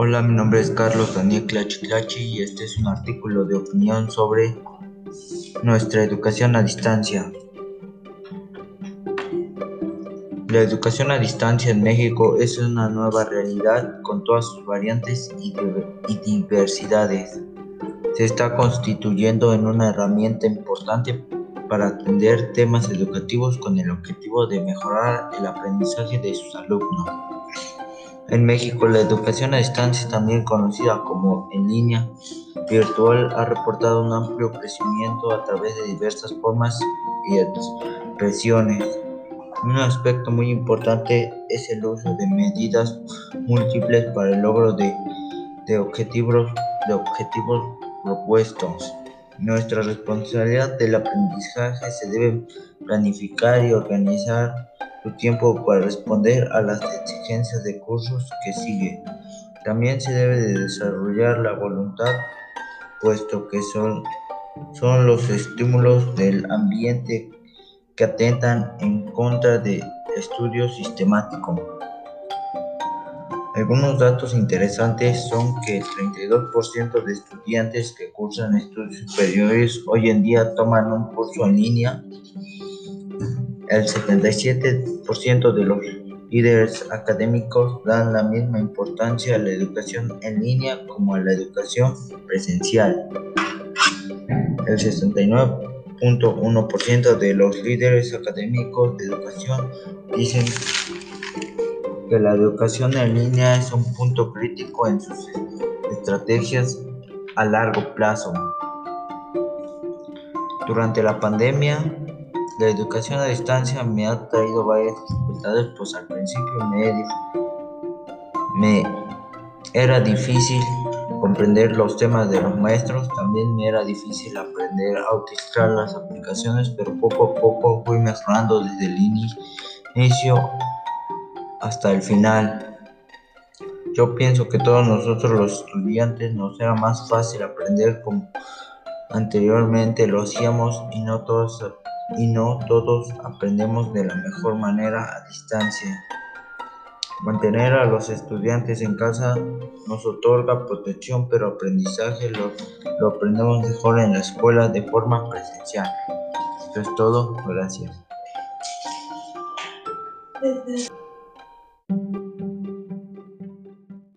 Hola, mi nombre es Carlos Daniel Clachi Clachi y este es un artículo de opinión sobre nuestra educación a distancia. La educación a distancia en México es una nueva realidad con todas sus variantes y, diversidades. Se está constituyendo en una herramienta importante para atender temas educativos con el objetivo de mejorar el aprendizaje de sus alumnos. En México, la educación a distancia, también conocida como en línea virtual, ha reportado un amplio crecimiento a través de diversas formas y expresiones. Un aspecto muy importante es el uso de medidas múltiples para el logro de, de objetivos, de objetivos propuestos. Nuestra responsabilidad del aprendizaje se debe planificar y organizar tiempo para responder a las exigencias de cursos que sigue. También se debe de desarrollar la voluntad, puesto que son, son los estímulos del ambiente que atentan en contra del estudio sistemático. Algunos datos interesantes son que el 32% de estudiantes que cursan estudios superiores hoy en día toman un curso en línea. El 77% de los líderes académicos dan la misma importancia a la educación en línea como a la educación presencial. El 69.1% de los líderes académicos de educación dicen que la educación en línea es un punto crítico en sus estrategias a largo plazo. Durante la pandemia, la educación a distancia me ha traído varias dificultades, pues al principio me, era difícil comprender los temas de los maestros, también me era difícil aprender a utilizar las aplicaciones, pero poco a poco fui mejorando desde el inicio hasta el final. Yo pienso que todos nosotros los estudiantes nos era más fácil aprender como anteriormente lo hacíamos y no todos y no todos aprendemos de la mejor manera a distancia. Mantener a los estudiantes en casa nos otorga protección, pero aprendizaje lo, lo aprendemos mejor en la escuela de forma presencial. Esto es todo, gracias.